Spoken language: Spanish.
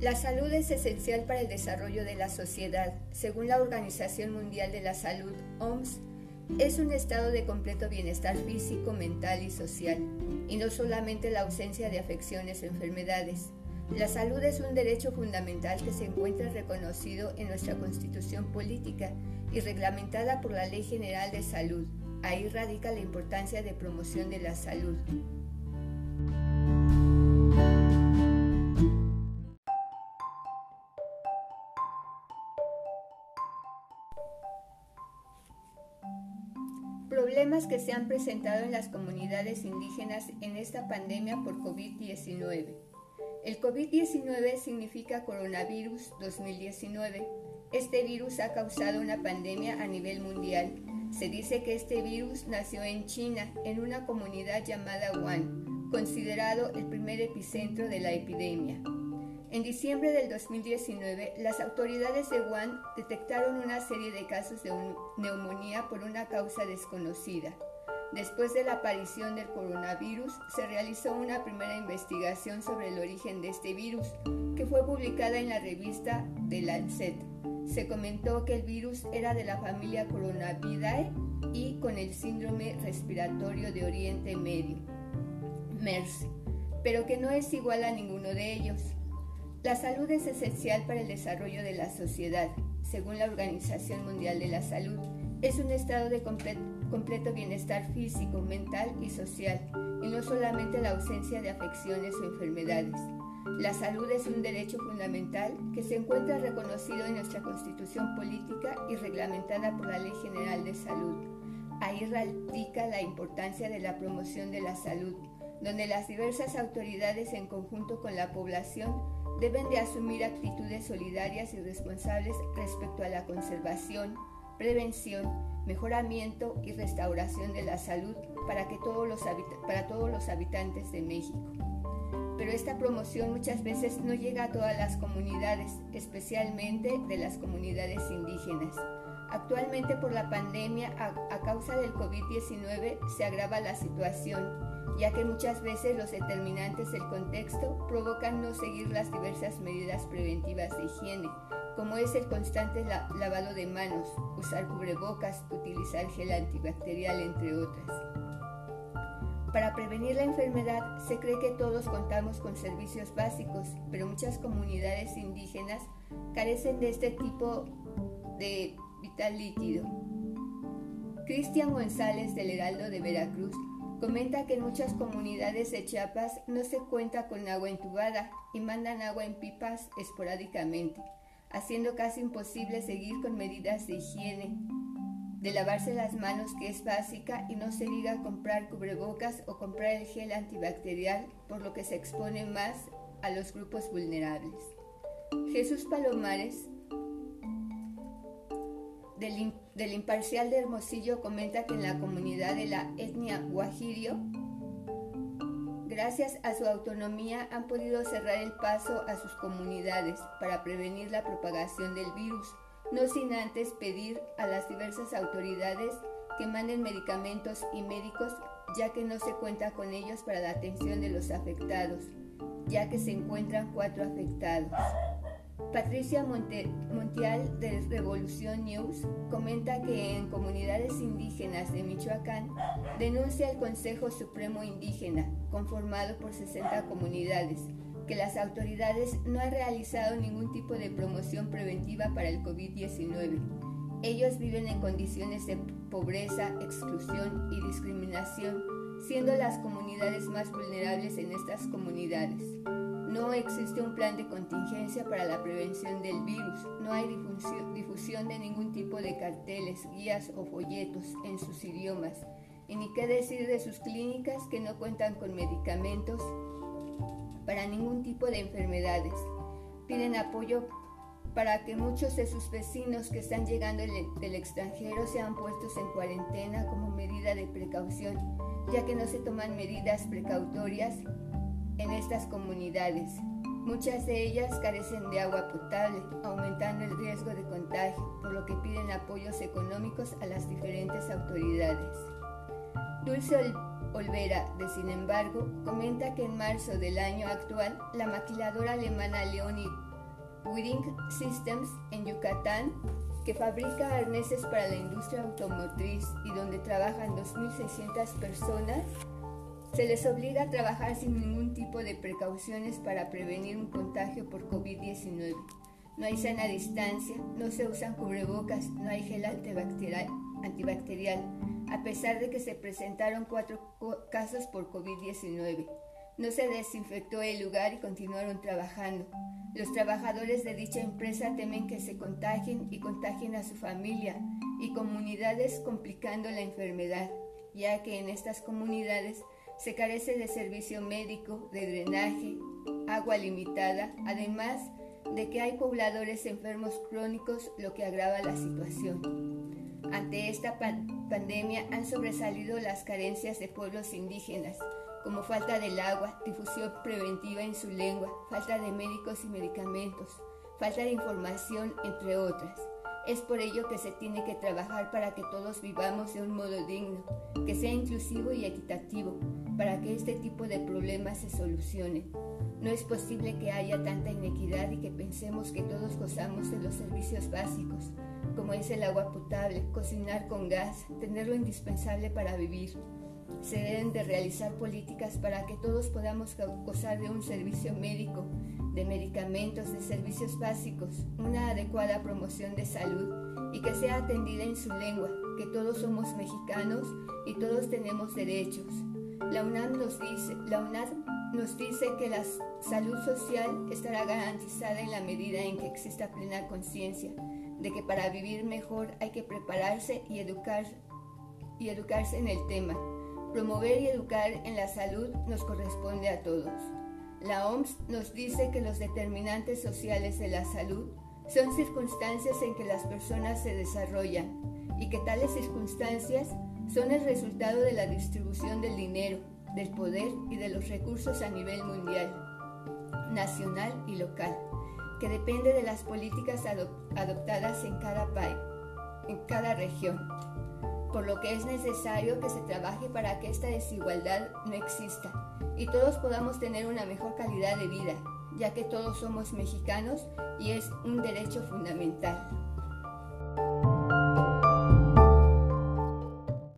La salud es esencial para el desarrollo de la sociedad. Según la Organización Mundial de la Salud, OMS, es un estado de completo bienestar físico, mental y social, y no solamente la ausencia de afecciones o enfermedades. La salud es un derecho fundamental que se encuentra reconocido en nuestra Constitución política y reglamentada por la Ley General de Salud. Ahí radica la importancia de promoción de la salud. Problemas que se han presentado en las comunidades indígenas en esta pandemia por COVID-19. El COVID-19 significa coronavirus 2019. Este virus ha causado una pandemia a nivel mundial. Se dice que este virus nació en China, en una comunidad llamada Wuhan, considerado el primer epicentro de la epidemia. En diciembre del 2019, las autoridades de Wuhan detectaron una serie de casos de neumonía por una causa desconocida. Después de la aparición del coronavirus, se realizó una primera investigación sobre el origen de este virus, que fue publicada en la revista The Lancet. Se comentó que el virus era de la familia Coronavidae y con el síndrome respiratorio de Oriente Medio, MERS, pero que no es igual a ninguno de ellos. La salud es esencial para el desarrollo de la sociedad. Según la Organización Mundial de la Salud, es un estado de completo bienestar físico, mental y social, y no solamente la ausencia de afecciones o enfermedades. La salud es un derecho fundamental que se encuentra reconocido en nuestra Constitución política y reglamentada por la Ley General de Salud. Ahí radica la importancia de la promoción de la salud, donde las diversas autoridades en conjunto con la población deben de asumir actitudes solidarias y responsables respecto a la conservación, prevención, mejoramiento y restauración de la salud para, que todos los para todos los habitantes de México. Pero esta promoción muchas veces no llega a todas las comunidades, especialmente de las comunidades indígenas. Actualmente por la pandemia a, a causa del COVID-19 se agrava la situación ya que muchas veces los determinantes del contexto provocan no seguir las diversas medidas preventivas de higiene, como es el constante lavado de manos, usar cubrebocas, utilizar gel antibacterial, entre otras. Para prevenir la enfermedad se cree que todos contamos con servicios básicos, pero muchas comunidades indígenas carecen de este tipo de vital líquido. Cristian González del Heraldo de Veracruz Comenta que en muchas comunidades de Chiapas no se cuenta con agua entubada y mandan agua en pipas esporádicamente, haciendo casi imposible seguir con medidas de higiene, de lavarse las manos que es básica y no se diga comprar cubrebocas o comprar el gel antibacterial, por lo que se expone más a los grupos vulnerables. Jesús Palomares del, imparcial de Hermosillo comenta que en la comunidad de la etnia Guajirio, gracias a su autonomía han podido cerrar el paso a sus comunidades para prevenir la propagación del virus, no sin antes pedir a las diversas autoridades que manden medicamentos y médicos ya que no se cuenta con ellos para la atención de los afectados, ya que se encuentran cuatro afectados. Patricia Montial de Revolución News comenta que en comunidades indígenas de Michoacán denuncia el Consejo Supremo Indígena, conformado por 60 comunidades, que las autoridades no han realizado ningún tipo de promoción preventiva para el COVID-19. Ellos viven en condiciones de pobreza, exclusión y discriminación, siendo las comunidades más vulnerables en estas comunidades. No existe un plan de contingencia para la prevención del virus. No hay difusión, de ningún tipo de carteles, guías o folletos en sus idiomas. Y ni qué decir de sus clínicas que no cuentan con medicamentos para ningún tipo de enfermedades. Piden apoyo para que muchos de sus vecinos que están llegando del extranjero sean puestos en cuarentena como medida de precaución, ya que no se toman medidas precautorias en estas comunidades. Muchas de ellas carecen de agua potable, aumentando el riesgo de contagio, por lo que piden apoyos económicos a las diferentes autoridades. Dulce Olvera, de sin embargo, comenta que en marzo del año actual, la maquiladora alemana Leoni Wiring Systems en Yucatán, que fabrica arneses para la industria automotriz y donde trabajan 2.600 personas, se les obliga a trabajar sin ningún tipo de precauciones para prevenir un contagio por COVID-19. No hay sana distancia, no se usan cubrebocas, no hay gel antibacterial, antibacterial a pesar de que se presentaron cuatro casos por COVID-19. No se desinfectó el lugar y continuaron trabajando. Los trabajadores de dicha empresa temen que se contagien y contagien a su familia y comunidades complicando la enfermedad, ya que en estas comunidades se carece de servicio médico, de drenaje, agua limitada, además de que hay pobladores enfermos crónicos, lo que agrava la situación. Ante esta pandemia han sobresalido las carencias de pueblos indígenas, como falta del agua, difusión preventiva en su lengua, falta de médicos y medicamentos, falta de información, entre otras. Es por ello que se tiene que trabajar para que todos vivamos de un modo digno, que sea inclusivo y equitativo, para que este tipo de problemas se solucionen. No es posible que haya tanta inequidad y que pensemos que todos gozamos de los servicios básicos, como es el agua potable, cocinar con gas, tener lo indispensable para vivir. Se deben de realizar políticas para que todos podamos gozar de un servicio médico, de medicamentos, de servicios básicos, una adecuada promoción de salud y que sea atendida en su lengua, que todos somos mexicanos y todos tenemos derechos. La UNAM nos dice, la UNAM nos dice que la salud social estará garantizada en la medida en que exista plena conciencia de que para vivir mejor hay que prepararse y, educar, y educarse en el tema. Promover y educar en la salud nos corresponde a todos. La OMS nos dice que los determinantes sociales de la salud son circunstancias en que las personas se desarrollan y que tales circunstancias son el resultado de la distribución del dinero, del poder y de los recursos a nivel mundial, nacional y local, que depende de las políticas adoptadas en cada país, en cada región, por lo que es necesario que se trabaje para que esta desigualdad no exista y todos podamos tener una mejor calidad de vida, ya que todos somos mexicanos y es un derecho fundamental.